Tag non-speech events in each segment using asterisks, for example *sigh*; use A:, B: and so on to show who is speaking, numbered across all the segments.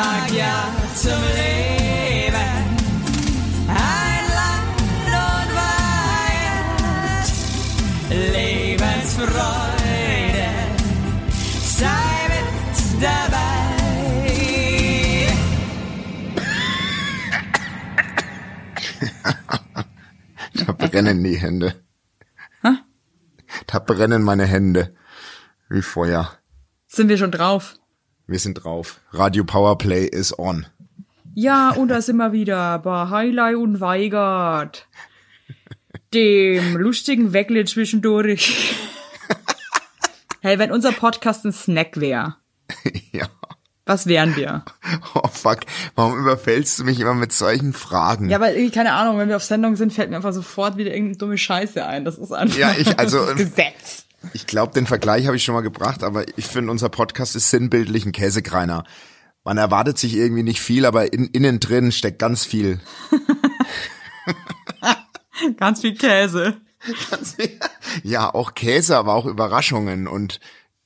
A: sag ja zum Leben. Ein Land und Weihend, Lebensfreude, sei mit dabei. *laughs*
B: Da brennen die Hände. Da brennen meine Hände. Wie Feuer.
C: Sind wir schon drauf?
B: Wir sind drauf. Radio Powerplay is on.
C: Ja, und da sind wir wieder bei Highlight und Weigert. Dem lustigen Weckle zwischendurch. hey, wenn unser Podcast ein Snack wäre, *laughs*
B: ja.
C: was wären wir?
B: Oh fuck. Warum überfällst du mich immer mit solchen Fragen?
C: Ja, weil, irgendwie, keine Ahnung, wenn wir auf Sendung sind, fällt mir einfach sofort wieder irgendeine dumme Scheiße ein. Das ist einfach
B: Ja, ich- also, *laughs*
C: Gesetz.
B: Ich glaube, den Vergleich habe ich schon mal gebracht, aber ich finde, unser Podcast ist sinnbildlich ein Käsekreiner. Man erwartet sich irgendwie nicht viel, aber in, innen drin steckt ganz viel. *laughs*
C: Ganz viel Käse.
B: Ja, auch Käse, aber auch Überraschungen und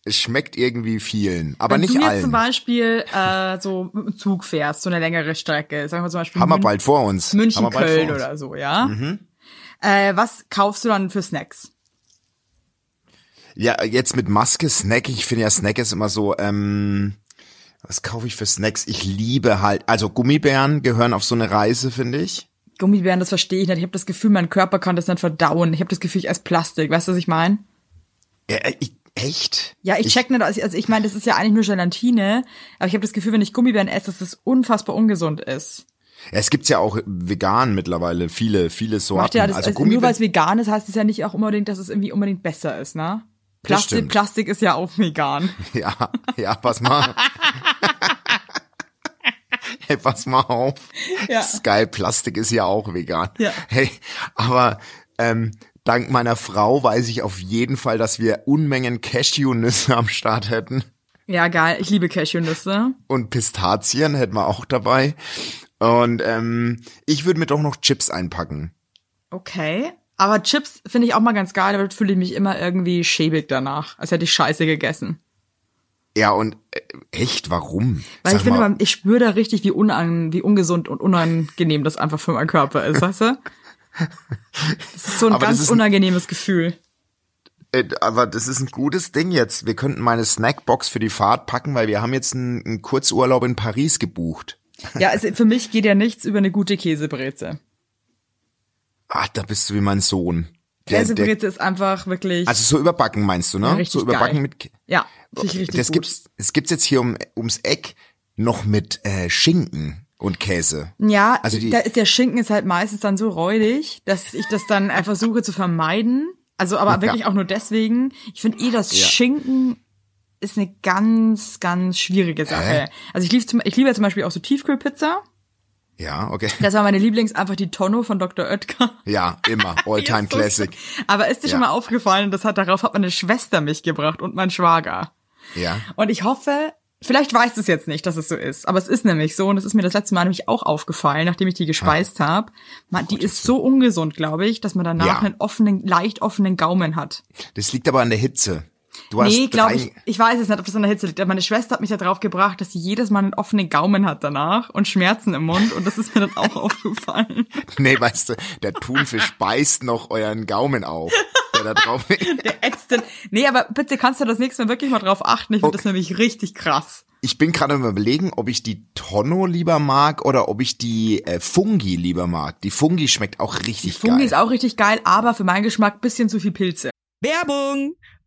B: es schmeckt irgendwie vielen, aber
C: Wenn
B: nicht
C: du jetzt
B: allen.
C: zum Beispiel äh, so mit dem Zug fährst, so eine längere Strecke, sagen wir zum Beispiel
B: Haben wir bald vor uns.
C: München, Köln
B: uns. Mhm.
C: oder so, ja? Äh, was kaufst du dann für Snacks?
B: Ja, jetzt mit Maske, Snack. Ich finde ja Snack ist immer so, ähm, was kaufe ich für Snacks? Ich liebe halt, also Gummibären gehören auf so eine Reise, finde ich.
C: Gummibären, das verstehe ich nicht. Ich habe das Gefühl, mein Körper kann das nicht verdauen. Ich habe das Gefühl, ich esse Plastik. Weißt du, was ich meine?
B: Ja, ich, echt?
C: Ja, ich, check nicht, also also ich meine, das ist ja eigentlich nur Gelatine, aber ich habe das Gefühl, wenn ich Gummibären esse, dass das unfassbar ungesund ist.
B: Es gibt's ja auch vegan mittlerweile, viele, viele Sorten.
C: Ja das,
B: also
C: also nur weil es vegan ist, heißt es ja nicht auch unbedingt, dass es irgendwie unbedingt besser ist, ne? Plastik. Plastik ist ja auch vegan. *laughs*
B: ja, ja, pass mal. *laughs* hey, pass mal auf.
C: Ja.
B: Geil, Plastik ist ja auch vegan.
C: Ja.
B: Hey, aber ähm, dank meiner Frau weiß ich auf jeden Fall, dass wir Unmengen Cashewnüsse am Start hätten.
C: Ja, geil. Ich liebe Cashewnüsse.
B: Und Pistazien hätten wir auch dabei. Und ähm, ich würde mir doch noch Chips einpacken.
C: Okay. Aber Chips finde ich auch mal ganz geil, aber fühle ich mich immer irgendwie schäbig danach, als hätte ich Scheiße gegessen.
B: Ja, und äh, echt, warum?
C: Weil
B: Sag
C: ich finde,
B: mal,
C: ich spüre da richtig, wie, unan, wie ungesund und unangenehm das einfach für meinen Körper ist, weißt du? Das ist so ein
B: Aber
C: ganz
B: ist ein-
C: unangenehmes Gefühl.
B: Äh, aber das ist ein gutes Ding jetzt. Wir könnten meine Snackbox für die Fahrt packen, weil wir haben jetzt einen, einen Kurzurlaub in Paris gebucht.
C: Ja, also für mich geht ja nichts über eine gute Käsebreze.
B: Ach, da bist du wie mein Sohn. Der, der,
C: Käsebreze ist einfach wirklich,
B: also so überbacken meinst du, ne?
C: Ja, richtig
B: so überbacken
C: geil.
B: mit.
C: Ja, ich richtig
B: das
C: gut.
B: gibt's, das gibt's jetzt hier um, ums Eck noch mit äh, Schinken und Käse.
C: Ja,
B: Also die-
C: da ist der Schinken ist halt meistens dann so räudig, dass ich das dann *laughs* äh, versuche zu vermeiden. Also aber wirklich auch nur deswegen. Ich finde eh, das
B: Ja.
C: Schinken ist eine ganz, ganz schwierige Sache.
B: Hä?
C: Also ich liebe, zum, ich liebe ja zum Beispiel auch so Tiefkühlpizza.
B: Ja, okay.
C: Das war meine Lieblings, einfach die Tonno von Dr. Oetker.
B: Ja, immer. *laughs* All-time Classic.
C: Aber ist dir
B: Ja.
C: schon mal aufgefallen, das hat, darauf hat meine Schwester mich gebracht und mein Schwager.
B: Ja.
C: Und ich hoffe, vielleicht weiß es jetzt nicht, dass es so ist, aber es ist nämlich so und es ist mir das letzte Mal nämlich auch aufgefallen, nachdem ich die gespeist habe. Man, die ist so ungesund, glaube ich, dass man danach
B: Ja.
C: einen offenen, leicht offenen Gaumen hat.
B: Das liegt aber an der Hitze. Du hast
C: nee, glaube ich, ich weiß es nicht, ob das an der Hitze liegt. Aber meine Schwester hat mich da drauf gebracht, dass sie jedes Mal einen offenen Gaumen hat danach und Schmerzen im Mund und das ist mir dann *laughs* auch aufgefallen.
B: Nee, weißt du, der Thunfisch beißt noch euren Gaumen auf. Der da drauf *laughs*
C: Der ätzt den- Nee, aber bitte kannst du das nächste Mal wirklich mal drauf achten. Ich finde das nämlich richtig krass.
B: Ich bin gerade am überlegen, ob ich die Tonno lieber mag oder ob ich die äh, Fungi lieber mag. Die Fungi schmeckt auch richtig
C: Fungi
B: geil.
C: ist auch richtig geil, aber für meinen Geschmack bisschen zu viel Pilze.
D: Werbung!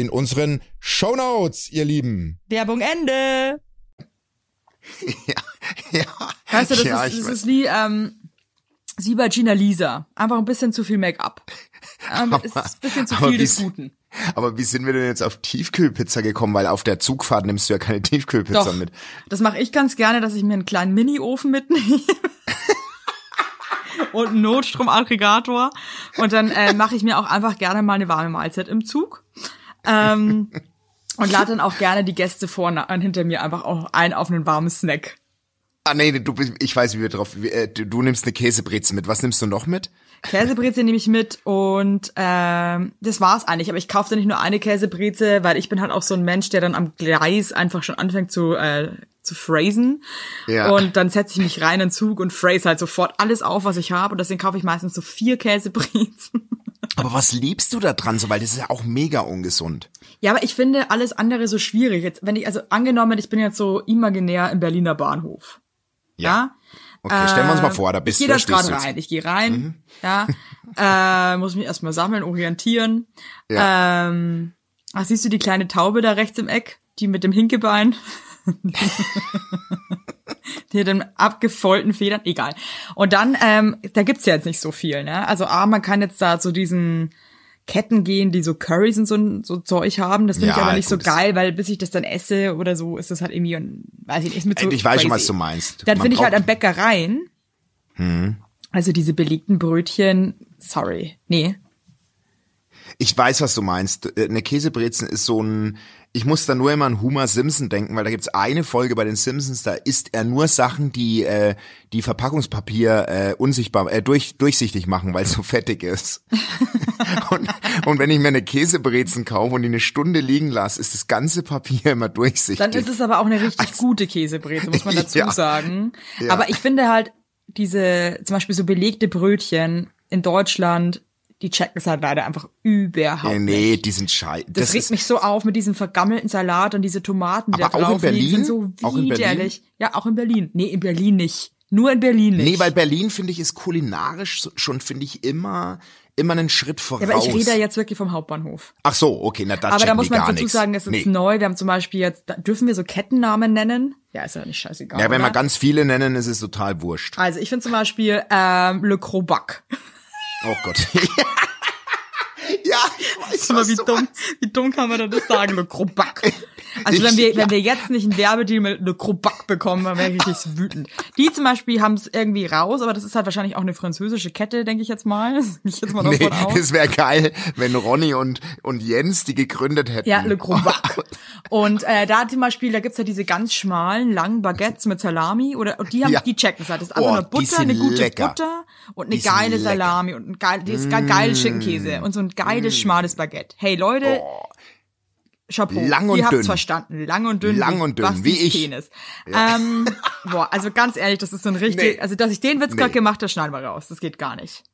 E: in unseren Shownotes, ihr Lieben.
D: Werbung Ende. *laughs*
B: ja.
C: Weißt du, das,
B: ja,
C: ist, das ist wie, ähm, ist wie bei Gina Lisa. Einfach ein bisschen zu viel Make-up. Ähm, es ist ein bisschen zu
B: aber
C: viel des
B: wie-
C: Guten.
B: Aber wie sind wir denn jetzt auf Tiefkühlpizza gekommen? Weil auf der Zugfahrt nimmst du ja keine Tiefkühlpizza
C: Doch,
B: mit.
C: das mache ich ganz gerne, dass ich mir einen kleinen Mini-Ofen mitnehme. *laughs* Und einen Notstromaggregator. Und dann äh, mache ich mir auch einfach gerne mal eine warme Mahlzeit im Zug. Ähm, und lade dann auch gerne die Gäste vorne und hinter mir einfach auch ein auf einen warmen Snack.
B: Ah nee, du bist, ich weiß, wie wir drauf. äh, Du, nimmst eine Käsebrezel mit. Was nimmst du noch mit?
C: Käsebrezel nehme ich mit und ähm, das war's eigentlich. Aber ich kaufe da nicht nur eine Käsebrezel, weil ich bin halt auch so ein Mensch, der dann am Gleis einfach schon anfängt zu äh, zu phrasen.
B: Ja.
C: Und dann setze ich mich rein in den Zug und phrase halt sofort alles auf, was ich habe. Und deswegen kaufe ich meistens so vier Käsebrezeln.
B: Aber was liebst du da dran so? Weil das ist ja auch mega ungesund.
C: Ja, aber ich finde alles andere so schwierig. Jetzt, wenn ich, also angenommen, ich bin jetzt so imaginär im Berliner Bahnhof. Ja.
B: Okay, stellen wir uns mal vor, da bist
C: ich
B: du.
C: gehe da
B: jetzt.
C: rein. Ich gehe rein, ja, äh, muss mich erstmal sammeln, orientieren.
B: Ja.
C: Ähm, ach, siehst du die kleine Taube da rechts im Eck, die mit dem Hinkebein? *laughs* *laughs* die hat den abgefoilten Federn, egal. Und dann, ähm, da gibt's ja jetzt nicht so viel, ne? Also A, man kann jetzt da zu diesen Ketten gehen, die so Currys und so, so Zeug haben. Das finde ich
B: Ja,
C: aber nicht
B: gut,
C: so geil, weil bis ich das dann esse oder so, ist das halt irgendwie, ein- weiß ich nicht, mit so
B: Ich weiß schon, was du meinst.
C: Dann finde ich halt an Bäckereien, also diese belegten Brötchen, sorry, nee.
B: Ich weiß, was du meinst. Eine Käsebrezel ist so ein. Ich muss da nur immer an Homer Simpson denken, weil da gibt's eine Folge bei den Simpsons, da isst er nur Sachen, die äh, die Verpackungspapier äh, unsichtbar, äh, durch, durchsichtig machen, weil es so fettig ist. *laughs* und, und wenn ich mir eine Käsebrezen kaufe und die eine Stunde liegen lasse, ist das ganze Papier immer durchsichtig.
C: Dann ist es aber auch eine richtig gute Käsebreze, muss man *laughs* dazu
B: Ja.
C: sagen.
B: Ja.
C: Aber ich finde halt diese, zum Beispiel so belegte Brötchen in Deutschland, die checken es halt leider einfach überhaupt
B: äh,
C: nicht.
B: nee, die sind scheiße.
C: Das, regt mich so auf mit diesem vergammelten Salat und diese Tomaten, die
B: Aber
C: da
B: auch in
C: liegen, sind
B: Berlin?
C: so
B: Auch in Berlin?
C: widerlich. Ja, auch in Berlin. Nee, in Berlin nicht. Nur in Berlin nicht.
B: Nee, weil Berlin, finde ich, ist kulinarisch schon, finde ich, immer, immer einen Schritt voraus.
C: ja, aber ich rede ja jetzt wirklich vom Hauptbahnhof.
B: Ach so, okay, na da
C: Aber da muss man dazu
B: nix.
C: sagen, das ist
B: Nee.
C: neu. Wir haben zum Beispiel jetzt, da- dürfen wir so Kettennamen nennen? Ja, ist ja nicht scheißegal.
B: Ja, wenn wir ganz viele nennen, ist es total wurscht.
C: Also ich finde zum Beispiel ähm, Le Crobac. *laughs*
B: Oh Gott. *laughs* *laughs* ja, ich weiß,
C: mal, wie
B: du
C: dumm,
B: meinst.
C: wie dumm kann man denn das *laughs* sagen, Le Crobac? Also wenn wir, wenn wir jetzt nicht einen Werbedeal mit Le Crobac bekommen, dann wäre ich richtig *laughs* wütend. Die zum Beispiel haben es irgendwie raus, aber das ist halt wahrscheinlich auch eine französische Kette, denke ich jetzt mal. Ich jetzt mal
B: Nee, es wäre geil, wenn Ronny und, und Jens die gegründet hätten.
C: Ja, Le Crobac. Und äh, da zum Beispiel, da gibt's ja diese ganz schmalen, langen Baguettes mit Salami oder und die haben,
B: Ja.
C: die checken es halt. Das ist einfach
B: Oh,
C: nur
B: die
C: Butter, eine gute
B: lecker.
C: Butter und eine geile
B: lecker.
C: Salami und ein geil, das ist ge- geiles Schinkenkäse und so ein geiles schmales Baguette. Hey Leute, Chapeau.
B: Oh. Lang und
C: Ihr habt's
B: dünn.
C: verstanden. Lang und dünn.
B: Lang und dünn,
C: Bastis
B: wie ich.
C: Penis. Ähm, *laughs* boah, also ganz ehrlich, das ist so ein richtig,
B: Nee.
C: also dass ich den Witz
B: Nee.
C: gerade gemacht habe, schneiden wir raus. Das geht gar nicht.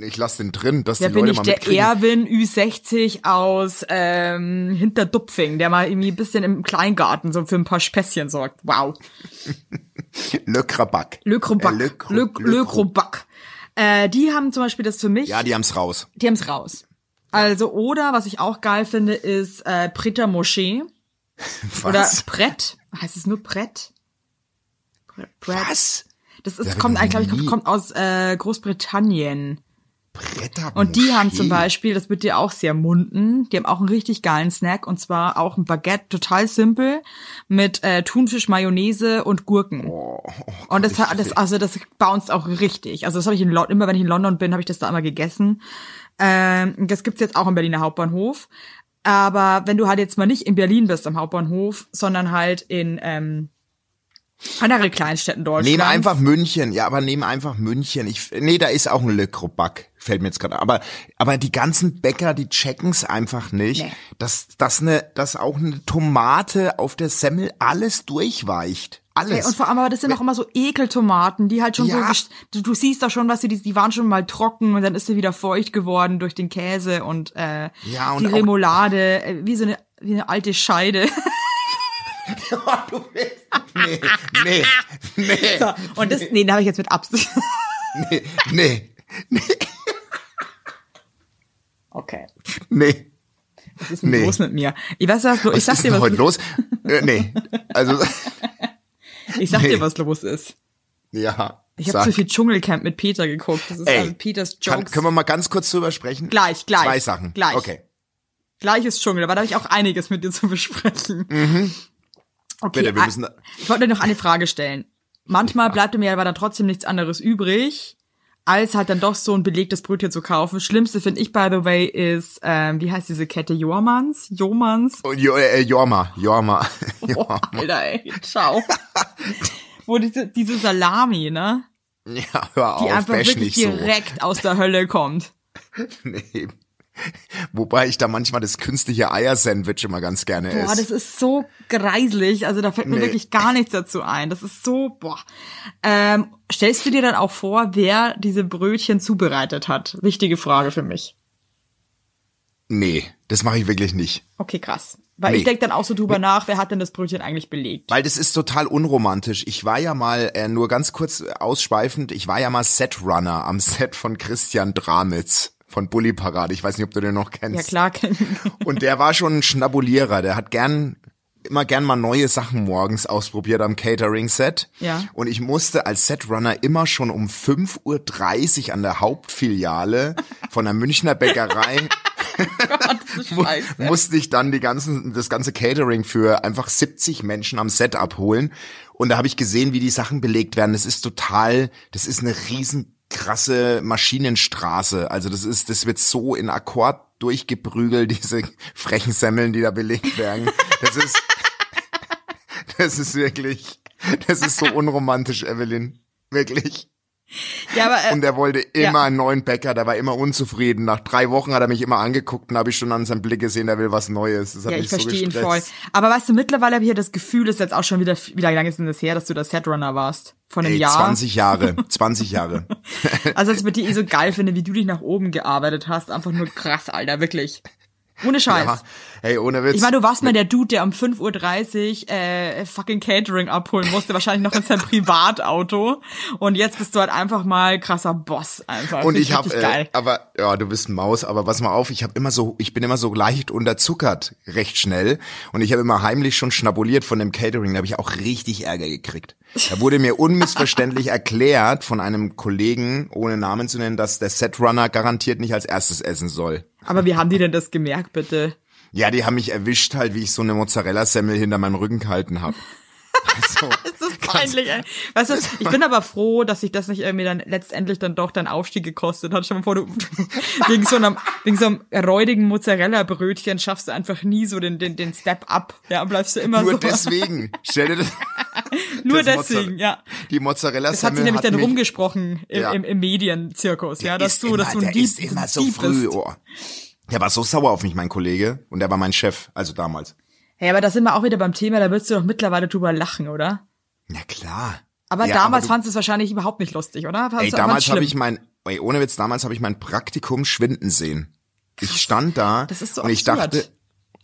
B: Ich lass den drin, dass
C: Da
B: die
C: bin
B: Leute
C: ich
B: mal
C: der
B: mitkriegen.
C: Erwin Ü60 aus ähm, Hinterdupfing, der mal irgendwie ein bisschen im Kleingarten so für ein paar Späßchen sorgt. Wow. *laughs*
B: Le Krabac.
C: Le Crobac.
B: Äh, Le
C: Le,
B: Cro-
C: Le,
B: Le Cro-
C: Crobac. Äh, die haben zum Beispiel das für mich,
B: Ja, die haben's raus.
C: die haben's raus. Also, oder, was ich auch geil finde, ist äh, Preta Moschee. *laughs* Oder
B: Was?
C: Brett. Heißt es nur Brett? Bre- Brett.
B: Was?
C: Das ist, kommt eigentlich, glaube ich, kommt aus äh, Großbritannien. Und die haben zum. Beispiel, das wird dir auch sehr munden, die haben auch einen richtig geilen Snack und zwar auch ein Baguette, total simpel, mit äh, Thunfisch, Mayonnaise und Gurken.
B: Oh,
C: und das, hat- das, also das bounced auch richtig. Also das habe ich in London, immer wenn ich in London bin, habe ich das da immer gegessen. Ähm, das gibt's jetzt auch im Berliner Hauptbahnhof. Aber wenn du halt jetzt mal nicht in Berlin bist am Hauptbahnhof, sondern halt in ähm, andere Kleinstädten Deutschlands.
B: Nehmen einfach München, ja, aber nehmen einfach München. Ich, nee, da ist auch ein Le Crobac, fällt mir jetzt gerade. Aber, aber die ganzen Bäcker, die checken's einfach nicht,
C: Nee.
B: dass, dass ne, dass auch eine Tomate auf der Semmel alles durchweicht. Alles.
C: Ey, und vor allem, aber das sind auch immer so Ekeltomaten, die halt schon so,
B: Ja.
C: gest- du, du siehst da schon, was sie, die, die waren schon mal trocken und dann ist sie wieder feucht geworden durch den Käse und, äh,
B: Ja, und
C: die Remoulade, äh, wie so eine, wie eine alte Scheide. *laughs* *laughs*
B: du willst, nee, nee, nee,
C: So, und das, nee, da habe ich jetzt mit Absicht.
B: nee, nee,
C: Okay.
B: nee.
C: Was ist denn
B: Nee.
C: los mit mir? Ich weiß was, lo- ich
B: Was
C: sag
B: ist
C: dir,
B: denn
C: was,
B: heute los? Äh, nee, also, *laughs*
C: ich sag
B: Nee.
C: dir, was los ist.
B: ja.
C: Ich habe zu viel Dschungelcamp mit Peter geguckt. Das ist
B: Ey,
C: also Peters
B: Kann,
C: Jokes.
B: können wir mal ganz kurz drüber sprechen?
C: Gleich, gleich.
B: Zwei Sachen.
C: Gleich.
B: Okay.
C: Gleiches Dschungel, aber da habe ich auch einiges mit dir zu besprechen. Okay.
B: Bitte, wir
C: ah,
B: müssen-
C: ich wollte dir noch eine Frage stellen. Manchmal bleibt mir aber dann trotzdem nichts anderes übrig, als halt dann doch so ein belegtes Brötchen zu kaufen. Schlimmste finde ich, by the way, ist, ähm, wie heißt diese Kette? Jormans? Jomans?
B: Und Jo- äh, Jorma, *laughs* *laughs* Jorma.
C: Boah, Alter, ey, ciao. *laughs* Wo diese, diese Salami, ne?
B: Ja, hör
C: Die
B: auf,
C: einfach
B: bash
C: wirklich
B: nicht so.
C: direkt aus der Hölle kommt.
B: Nee. *laughs* Wobei ich da manchmal das künstliche Eiersandwich immer ganz gerne
C: Boah, das
B: esse.
C: ist so greiselig. Also da fällt mir
B: Nee.
C: wirklich gar nichts dazu ein. Das ist so, boah. Ähm, stellst du dir dann auch vor, wer diese Brötchen zubereitet hat? Wichtige Frage für mich.
B: Nee, das mache ich wirklich nicht.
C: Okay, krass. Weil
B: Nee.
C: ich denk dann auch so drüber nach, wer hat denn das Brötchen eigentlich belegt?
B: Weil das ist total unromantisch. Ich war ja mal, äh, nur ganz kurz ausschweifend, ich war ja mal Setrunner am Set von Christian Dramitz von Bully Parade. Ich weiß nicht, ob du den noch kennst.
C: Ja klar.
B: Und der war schon ein Schnabulierer. Der hat gern immer gern mal neue Sachen morgens ausprobiert am Catering-Set.
C: Ja.
B: Und ich musste als Setrunner immer schon um 5.30 Uhr an der Hauptfiliale von der Münchner Bäckerei *laughs* *laughs*
C: Scheiße.
B: musste ich dann die ganzen, das ganze Catering für einfach 70 Menschen am Set abholen. Und da habe ich gesehen, wie die Sachen belegt werden. Das ist total, das ist eine riesen krasse Maschinenstraße. Also das ist, das wird so in Akkord durchgeprügelt, *laughs* diese frechen Semmeln, die da belegt werden. Das ist, *laughs* das ist wirklich, das ist so unromantisch, Evelyn. Wirklich. *laughs*
C: ja, aber, äh,
B: Und er wollte
C: Ja.
B: immer einen neuen Bäcker, der war immer unzufrieden. Nach drei Wochen hat er mich immer angeguckt und habe ich schon an seinem Blick gesehen, der will was Neues. Das hat
C: ja,
B: mich
C: ich
B: so
C: verstehe ihn
B: gestresst.
C: voll. Aber weißt du, mittlerweile habe ich ja das Gefühl, das ist jetzt auch schon wieder, wie lange ist denn das her, dass du der Setrunner warst? Von einem
B: Ey,
C: Jahr?
B: 20 Jahre, *laughs* 20 Jahre.
C: Also, was ich mit dir eh so geil finde, wie du dich nach oben gearbeitet hast. Einfach nur krass, Alter, wirklich. Ohne Scheiß.
B: Ja, hey, ohne Witz.
C: Ich meine, du warst mal der Dude, der um 5.30 Uhr äh, fucking Catering abholen musste, wahrscheinlich noch in seinem *laughs* Privatauto. Und jetzt bist du halt einfach mal krasser Boss einfach.
B: und ich habe, äh, aber ja, du bist ein Maus, aber pass mal auf, ich habe immer so, ich bin immer so leicht unterzuckert, recht schnell, und ich habe immer heimlich schon schnabuliert von dem Catering, da habe ich auch richtig Ärger gekriegt. Da wurde mir unmissverständlich *laughs* erklärt von einem Kollegen, ohne Namen zu nennen, dass der Setrunner garantiert nicht als erstes essen soll.
C: Aber wie haben die denn das gemerkt, bitte?
B: Ja, die haben mich erwischt halt, wie ich so eine Mozzarella-Semmel hinter meinem Rücken gehalten habe. So. *laughs*
C: Das ist peinlich, ey. Weißt du, ich bin aber froh, dass sich das nicht irgendwie dann letztendlich dann doch deinen Aufstieg gekostet hat. Stell dir mal vor, du *laughs* wegen so einem, wegen so einem räudigen Mozzarella-Brötchen schaffst du einfach nie so den, den, den Step up. Ja, bleibst du immer
B: Nur
C: so.
B: deswegen. Stell dir das. *laughs*
C: Nur deswegen,
B: Mozzare-
C: ja.
B: Die Mozzarella
C: Das hat sich nämlich dann
B: mich,
C: rumgesprochen im,
B: Ja.
C: im, im Medienzirkus, ja, dass du, dass du ein
B: der
C: Dieb,
B: ist immer so
C: Dieb
B: früh. Oh. Der war so sauer auf mich, mein Kollege. Und der war mein Chef, also damals.
C: Hey, aber da sind wir auch wieder beim Thema, da würdest du doch mittlerweile drüber lachen, oder?
B: Na klar.
C: Aber
B: Ja,
C: damals fandst du es wahrscheinlich überhaupt nicht lustig, oder? Fandst
B: Ey, damals habe ich mein, ey, ohne Witz, damals habe ich mein Praktikum schwinden sehen. Ich stand da
C: Das ist so
B: und ich
C: absurd.
B: dachte,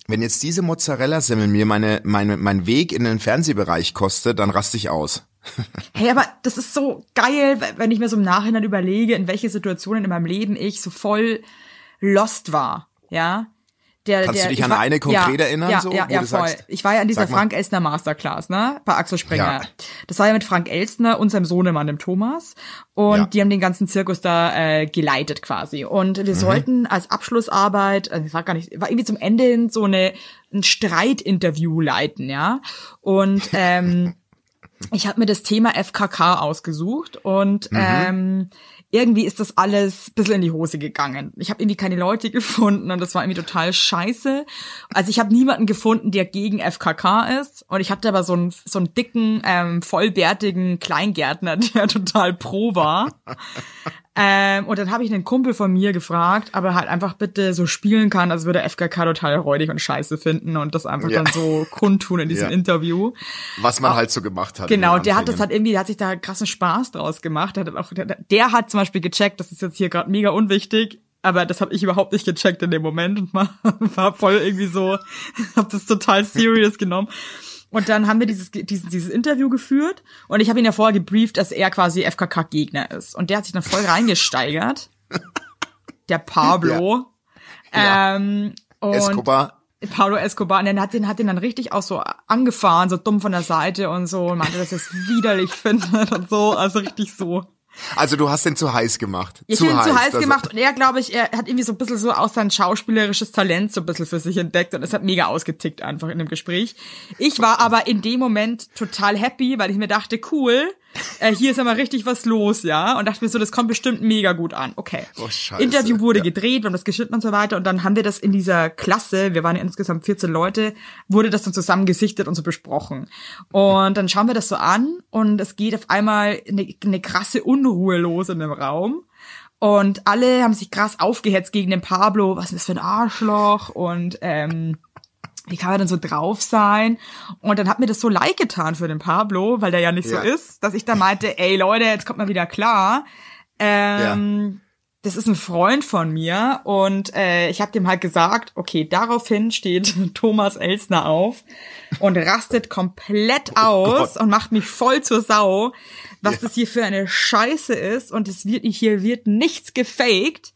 B: wenn jetzt diese Mozzarella-Semmel mir meine, meine, mein Weg in den Fernsehbereich kostet, dann raste ich aus. *laughs*
C: Hey, aber das ist so geil, wenn ich mir so im Nachhinein überlege, in welche Situationen in meinem Leben ich so voll lost war, ja. Der,
B: Kannst
C: der,
B: du dich
C: ich
B: an
C: war,
B: eine konkret
C: ja,
B: erinnern,
C: Ja,
B: so,
C: ja,
B: wo
C: ja,
B: du
C: voll.
B: sagst-
C: ich war ja an dieser. Frank Elstner Masterclass, ne, bei Axel Springer.
B: Ja.
C: Das war ja mit Frank Elstner und seinem Sohnemann, dem Thomas. Und
B: Ja.
C: die haben den ganzen Zirkus da äh, geleitet quasi. Und
B: Mhm.
C: wir sollten als Abschlussarbeit, also war gar nicht, war irgendwie zum Ende hin so eine ein Streitinterview leiten, ja. Und *laughs* ähm, ich habe mir das Thema FKK ausgesucht und ähm, irgendwie ist das alles ein bisschen in die Hose gegangen. Ich habe irgendwie keine Leute gefunden und das war irgendwie total scheiße. Also ich habe niemanden gefunden, der gegen FKK ist und ich hatte aber so einen, so einen dicken, ähm, vollbärtigen Kleingärtner, *laughs* der total pro war. Ähm, und dann habe ich einen Kumpel von mir gefragt, ob er halt einfach bitte so spielen kann, als würde FKK total räudig und scheiße finden und das einfach
B: Ja.
C: dann so kundtun in diesem
B: Ja.
C: Interview.
B: Was man halt so gemacht hat.
C: Genau, der hat das halt irgendwie, der hat sich da krassen Spaß draus gemacht. Der hat, auch, der, der hat zum Beispiel gecheckt, das ist jetzt hier gerade mega unwichtig, aber das habe ich überhaupt nicht gecheckt in dem Moment und war, *laughs* voll irgendwie so, *laughs* habe das total serious genommen. Und dann haben wir dieses, dieses, dieses Interview geführt und ich habe ihn ja vorher gebrieft, dass er quasi FKK-Gegner ist. Und der hat sich dann voll reingesteigert. *laughs* Der Pablo.
B: Ja.
C: Ähm, und
B: Escobar.
C: Paulo Escobar, und der hat den, hat den dann richtig auch so angefahren, so dumm von der Seite und so, und meinte, dass er es widerlich findet und so, also richtig so.
B: Also du hast den zu heiß gemacht.
C: Ich
B: zu heiß,
C: zu heiß
B: dass-
C: gemacht und er, glaube ich, er hat irgendwie so ein bisschen so auch sein schauspielerisches Talent so ein bisschen für sich entdeckt und es hat mega ausgetickt einfach in dem Gespräch. Ich war aber in dem Moment total happy, weil ich mir dachte, cool, äh, hier ist aber richtig was los, ja, und dachte mir so, das kommt bestimmt mega gut an. Okay.
B: Oh, scheiße.
C: Interview wurde
B: Ja.
C: gedreht, wir haben das geschnitten und so weiter und dann haben wir das in dieser Klasse, wir waren ja insgesamt 14 Leute, wurde das dann zusammen gesichtet und so besprochen. Und dann schauen wir das so an und es geht auf einmal eine, eine krasse Unruhe los in dem Raum. Und alle haben sich krass aufgehetzt gegen den Pablo. Was ist das für ein Arschloch? Und ähm, wie kann er denn so drauf sein? Und dann hat mir das so leid getan für den Pablo, weil der ja nicht
B: Ja.
C: so ist, dass ich da meinte, *laughs* ey Leute, jetzt kommt mal wieder klar. Ähm, Das ist ein Freund von mir und äh, ich habe dem halt gesagt, okay, daraufhin steht *laughs* Thomas Elsner auf und rastet komplett aus
B: Gott.
C: und macht mich voll zur Sau, was das hier für eine Scheiße ist und es wird hier wird nichts gefaked.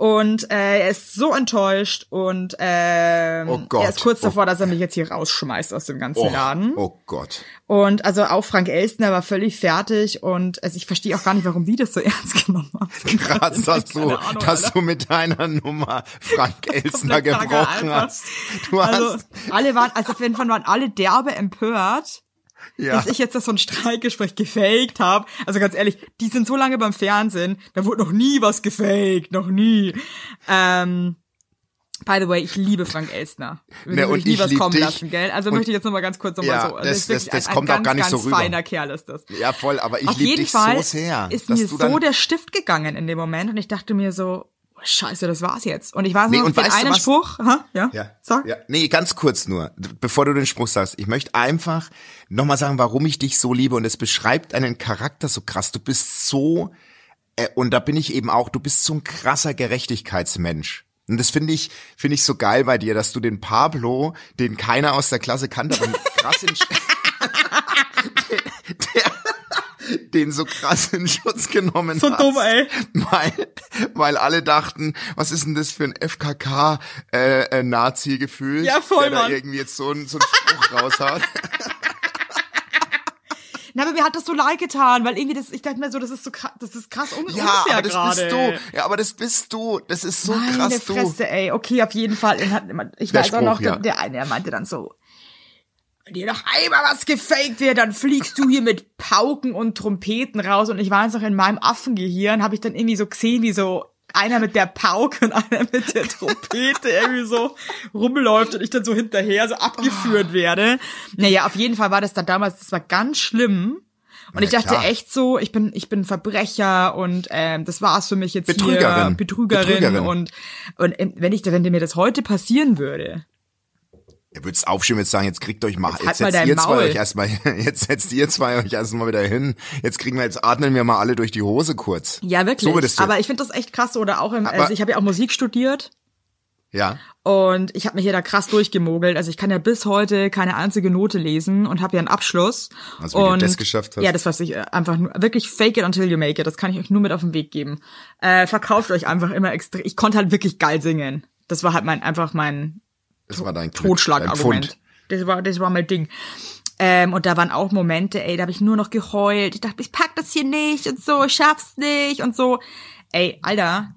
C: Und äh, er ist so enttäuscht und ähm,
B: Oh Gott.
C: er ist kurz
B: Oh.
C: davor, dass er mich jetzt hier rausschmeißt aus dem ganzen
B: Oh,
C: Laden.
B: oh Gott.
C: Und also auch Frank Elstner war völlig fertig und also ich verstehe auch gar nicht, warum die das so *laughs* ernst genommen haben. *laughs*
B: Krass, dass du,
C: Ahnung,
B: dass
C: Alter.
B: du mit deiner Nummer Frank *laughs*
C: Kacke
B: gebrochen hast. Du hast,
C: Also alle waren, also auf jeden Fall waren alle derbe empört,
B: ja.
C: dass ich jetzt das so ein Streikgespräch gefaked habe. Also ganz ehrlich, die sind so lange beim Fernsehen, da wurde noch nie was gefaked, noch nie. Ähm, by the way, ich liebe Frank Elstner.
B: Ne,
C: würde
B: und
C: ich nie
B: ich
C: was kommen
B: dich.
C: lassen, gell? Also
B: Und-
C: möchte ich jetzt noch mal ganz kurz noch
B: Ja,
C: mal so. Also
B: das-
C: ist
B: das- das
C: ein,
B: kommt
C: ein
B: auch
C: ganz,
B: gar nicht so
C: ganz
B: rüber.
C: feiner Kerl ist das.
B: ja, voll, aber ich
C: Auf
B: liebe
C: jeden
B: dich
C: Fall
B: so sehr.
C: ist
B: dass
C: mir
B: du
C: so
B: dann,
C: der Stift gegangen in dem Moment und ich dachte mir so, scheiße, das war's jetzt. Und ich weiß
B: Nee,
C: noch
B: und
C: den einen? Spruch, ha? ja,
B: Ja.
C: sag.
B: Ja. Nee, ganz kurz nur, bevor du den Spruch sagst. Ich möchte einfach nochmal sagen, warum ich dich so liebe und es beschreibt einen Charakter so krass. Du bist so, äh, und da bin ich eben auch, du bist so ein krasser Gerechtigkeitsmensch. Und das finde ich, finde ich so geil bei dir, dass du den Pablo, den keiner aus der Klasse kannte, aber krass in, *laughs* *laughs* der, den so krass in Schutz genommen
C: So
B: hast.
C: dumm, ey.
B: Weil, weil alle dachten, was ist denn das für ein FKK äh, äh,
C: Ja, voll,
B: der da
C: Mann.
B: irgendwie jetzt so einen so einen Spruch raushaut. *laughs*
C: Na, aber mir hat das so leid getan, weil irgendwie das, ich dachte mir so, das ist so krass, das ist krass un
B: Ja,
C: unfair
B: aber das
C: gerade.
B: bist du. Ja, aber das bist du. Das ist so
C: Meine
B: krass du.
C: Fresse, ey. Okay, auf jeden Fall. Er Ich weiß auch
B: Spruch,
C: noch,
B: ja.
C: der, der eine, der meinte dann so, wenn dir noch einmal was gefaked wird, dann fliegst du hier mit Pauken und Trompeten raus. Und ich weiß noch, in meinem Affengehirn habe ich dann irgendwie so gesehen, wie so einer mit der Pauke und einer mit der Trompete irgendwie so rumläuft und ich dann so hinterher so abgeführt werde. Naja, auf jeden Fall war das dann damals, das war ganz schlimm. Und ich
B: Ja,
C: dachte
B: klar.
C: echt so, ich bin, ich bin Verbrecher und ähm, das war's für mich jetzt
B: Betrügerin.
C: hier. Betrügerin.
B: Betrügerin.
C: Und, und wenn ich, wenn mir das heute passieren würde,
B: Ihr würdest aufschieben jetzt sagen, jetzt kriegt euch mal,
C: Jetzt
B: jetzt,
C: halt
B: setzt ihr zwei
C: Maul.
B: euch erstmal, *laughs* jetzt setzt ihr zwei euch erstmal wieder hin. Jetzt kriegen wir, jetzt atmen wir mal alle durch die Hose kurz.
C: ja wirklich.
B: So du.
C: Aber ich finde das echt krass oder auch im,
B: Aber-
C: also ich habe ja auch Musik studiert
B: ja.
C: und ich habe mich hier da krass durchgemogelt. Also ich kann ja bis heute keine einzige Note lesen und habe ja einen Abschluss.
B: Also wie du
C: und
B: das geschafft hast.
C: Ja, das weiß ich äh, einfach nur, wirklich fake it until you make it. Das kann ich euch nur mit auf den Weg geben. Äh, verkauft euch einfach immer extrem. Ich konnte halt wirklich geil singen. Das war halt mein einfach mein
B: Das war dein
C: Totschlagargument. Das war, das war mein Ding. Ähm, und da waren auch Momente, ey, da habe ich nur noch geheult. Ich dachte, ich pack das hier nicht und so, ich schaff's nicht und so. Ey, Alter,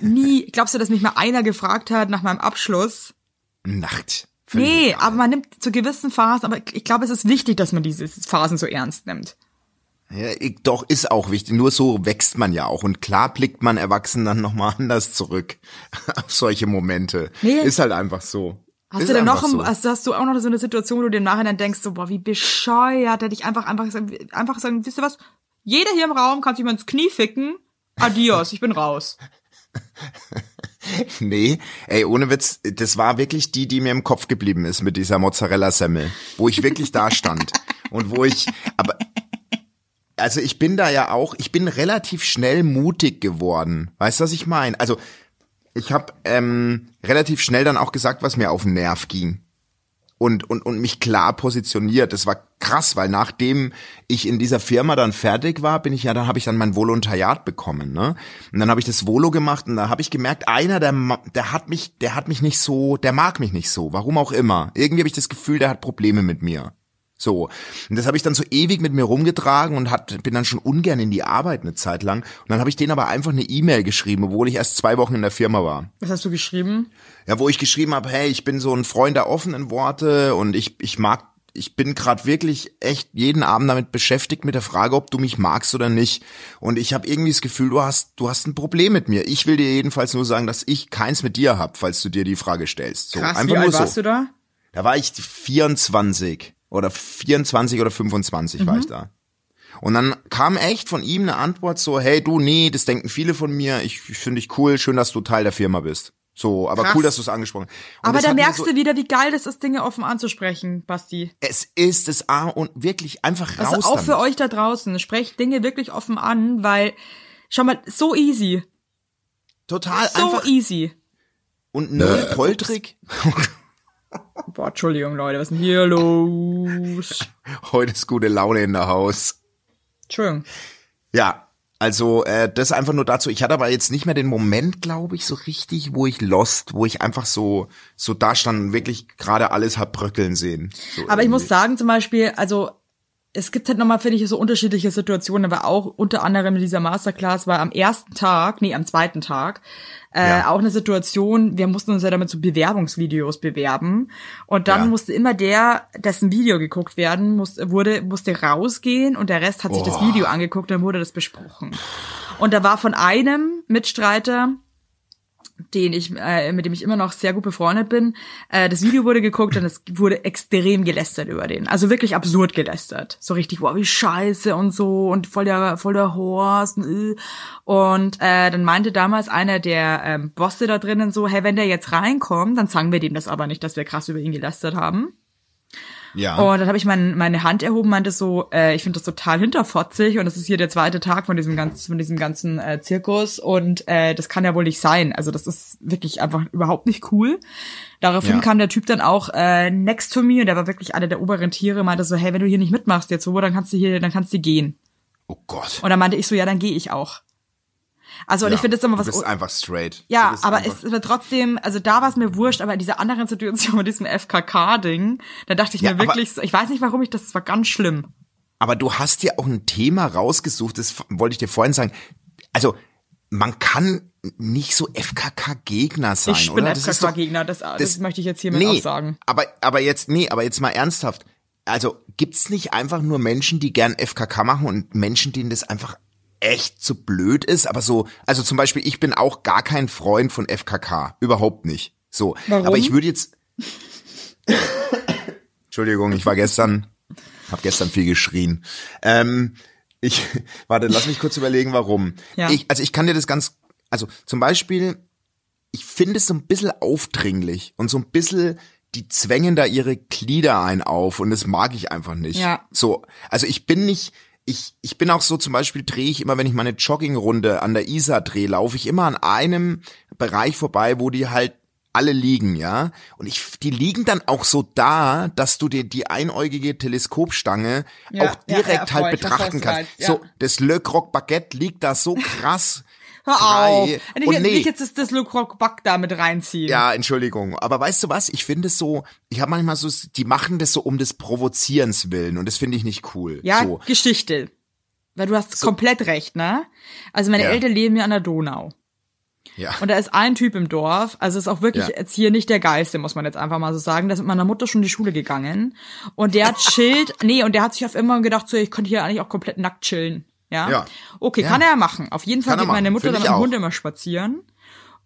C: nie, *laughs* glaubst du, dass mich mal einer gefragt hat nach meinem Abschluss?
B: Nacht.
C: Nee,
B: egal.
C: aber man nimmt zu gewissen Phasen, aber ich glaube, es ist wichtig, dass man diese Phasen so ernst nimmt.
B: Ja, ich, doch, ist auch wichtig. Nur so wächst man ja auch. Und klar blickt man erwachsen dann nochmal *laughs* anders zurück *laughs* auf solche Momente.
C: Nee.
B: Ist halt einfach so.
C: Hast
B: ist
C: du denn noch,
B: so.
C: hast, hast du auch noch so eine Situation, wo du dir im Nachhinein denkst, so, boah, wie bescheuert, hätte ich einfach, einfach, einfach sagen, wisst ihr was? Jeder hier im Raum kann sich mal ins Knie ficken. Adios, ich bin raus. *laughs*
B: Nee, ey, ohne Witz, das war wirklich die, die mir im Kopf geblieben ist mit dieser Mozzarella-Semmel, wo ich wirklich da stand und wo ich, aber, also ich bin da ja auch, ich bin relativ schnell mutig geworden. Weißt du, was ich meine? Also ich habe ähm, relativ schnell dann auch gesagt, was mir auf den Nerv ging. Und, und, und mich klar positioniert. Das war krass, weil nachdem ich in dieser Firma dann fertig war, bin ich ja, dann habe ich dann mein Volontariat bekommen, ne? Und dann habe ich das Volo gemacht und da habe ich gemerkt, einer, der, der hat mich, der hat mich nicht so, der mag mich nicht so, warum auch immer. Irgendwie habe ich das Gefühl, der hat Probleme mit mir. So. Und das habe ich dann so ewig mit mir rumgetragen und hat, bin dann schon ungern in die Arbeit eine Zeit lang. Und dann habe ich denen aber einfach eine E-Mail geschrieben, obwohl ich erst zwei Wochen in der Firma war.
C: Was hast du geschrieben?
B: Ja, wo ich geschrieben habe, hey, ich bin so ein Freund der offenen Worte und ich, ich mag, ich bin gerade wirklich echt jeden Abend damit beschäftigt mit der Frage, ob du mich magst oder nicht. Und ich habe irgendwie das Gefühl, du hast, du hast ein Problem mit mir. Ich will dir jedenfalls nur sagen, dass ich keins mit dir hab, falls du dir die Frage stellst. So,
C: Krass,
B: einfach
C: wie alt
B: so.
C: warst du da?
B: Da war ich 24 oder 24 oder 25 war
C: Mhm.
B: ich da. Und dann kam echt von ihm eine Antwort so, hey du, nee, das denken viele von mir, ich, ich finde dich cool, schön, dass du Teil der Firma bist. So, aber
C: Krass.
B: cool, dass du es angesprochen hast.
C: Aber da merkst
B: so,
C: du wieder, wie geil das ist, Dinge offen anzusprechen, Basti.
B: Es ist das A und wirklich einfach raus
C: Also auch
B: damit.
C: für euch da draußen, sprecht Dinge wirklich offen an, weil, schau mal, so easy.
B: Total
C: So
B: einfach
C: easy.
B: und null poltrig. *laughs*
C: Boah, Entschuldigung, Leute, was ist denn hier los? *laughs*
B: Heute ist gute Laune in der Haus.
C: Entschuldigung.
B: Ja, also äh, das einfach nur dazu. Ich hatte aber jetzt nicht mehr den Moment, glaube ich, so richtig, wo ich lost, wo ich einfach so so da stand und wirklich gerade alles hab bröckeln sehen. So
C: Aber ich muss
B: irgendwie.
C: sagen, zum Beispiel, also es gibt halt nochmal, finde ich, so unterschiedliche Situationen, aber auch unter anderem in dieser Masterclass war am ersten Tag, nee, am zweiten Tag, äh,
B: Ja.
C: auch eine Situation, wir mussten uns ja damit so Bewerbungsvideos bewerben und dann
B: Ja.
C: musste immer der, dessen Video geguckt werden, muss, wurde, musste rausgehen und der Rest hat sich das
B: Oh.
C: Video angeguckt, dann wurde das besprochen. Und da war von einem Mitstreiter, den ich, äh, mit dem ich immer noch sehr gut befreundet bin. Äh, das Video wurde geguckt und es wurde extrem gelästert über den. Also wirklich absurd gelästert. So richtig, wow, wie scheiße und so und voll der, voll der Horst. Und, äh. und äh, dann meinte damals einer der ähm, Bosse da drinnen so, hey, wenn der jetzt reinkommt, dann sagen wir dem das aber nicht, dass wir krass über ihn gelästert haben.
B: Ja.
C: Und dann habe ich mein, meine Hand erhoben, meinte so, äh, ich finde das total hinterfotzig und das ist hier der zweite Tag von diesem ganzen, von diesem ganzen äh, Zirkus und äh, das kann ja wohl nicht sein. Also das ist wirklich einfach überhaupt nicht cool. Daraufhin
B: Ja.
C: kam der Typ dann auch äh, next to me und der war wirklich einer der oberen Tiere, meinte so, hey, wenn du hier nicht mitmachst jetzt so, dann kannst du hier, dann kannst du gehen.
B: oh Gott.
C: Und dann meinte ich so, ja, dann gehe ich auch. Also und ich finde das immer was
B: Du bist einfach straight.
C: Ja, aber es war trotzdem, also da war es mir wurscht, aber in dieser anderen Situation mit diesem FKK-Ding, da dachte ich
B: Ja,
C: mir wirklich, ich weiß nicht warum ich das, das war ganz schlimm.
B: aber du hast ja auch ein Thema rausgesucht, das wollte ich dir vorhin sagen. Also, man kann nicht so FKK-Gegner sein,
C: Ich bin
B: oder? Das ist doch-
C: FKK-Gegner, das, das, möchte ich jetzt hiermit
B: nee,
C: auch sagen.
B: Aber, aber jetzt, nee, aber jetzt mal ernsthaft. Also, gibt's nicht einfach nur Menschen, die gern FKK machen und Menschen, denen das einfach echt zu blöd ist? Aber so, also zum Beispiel, ich bin auch gar kein Freund von FKK. Überhaupt nicht. So.
C: Warum?
B: Aber ich würde jetzt, Entschuldigung, ich war gestern, habe gestern viel geschrien. Ähm, ich, *laughs* warte, lass mich kurz überlegen, warum.
C: Ja.
B: Ich, also ich kann dir das ganz, also zum Beispiel, ich finde es so ein bisschen aufdringlich und so ein bisschen, die zwängen da ihre Glieder ein auf und das mag ich einfach nicht.
C: Ja.
B: So, also ich bin nicht, ich, ich bin auch so zum Beispiel drehe ich immer, wenn ich meine Joggingrunde an der Isar drehe, laufe ich immer an einem Bereich vorbei, wo die halt alle liegen, ja. Und ich, die liegen dann auch so da, dass du dir die einäugige Teleskopstange
C: Ja,
B: auch
C: ja,
B: direkt
C: ja,
B: halt
C: voll, ich
B: betrachten kannst.
C: ja.
B: So, das Le Croc Baguette liegt da so krass
C: Hör auf. Nicht,
B: Und nee,
C: nicht jetzt das, das Croc Back da mit reinziehen.
B: ja, Entschuldigung. Aber weißt du was? Ich finde es so, ich habe manchmal so, die machen das so um des Provozierens willen und das finde ich nicht cool.
C: Ja,
B: So.
C: Geschichte. Weil du hast komplett recht, ne? Also meine
B: Ja.
C: Eltern leben ja an der Donau.
B: Ja.
C: Und da ist ein Typ im Dorf, also ist auch wirklich
B: Ja.
C: jetzt hier nicht der Geilste, muss man jetzt einfach mal so sagen. Der ist mit meiner Mutter schon in die Schule gegangen. Und der chillt, *laughs* nee, und der hat sich auf immer gedacht, so, ich könnte hier eigentlich auch komplett nackt chillen. Ja.
B: Ja.
C: Okay,
B: Ja.
C: kann er ja machen. Auf jeden Fall
B: Kann
C: geht meine Mutter dann mit dem. Hund immer spazieren.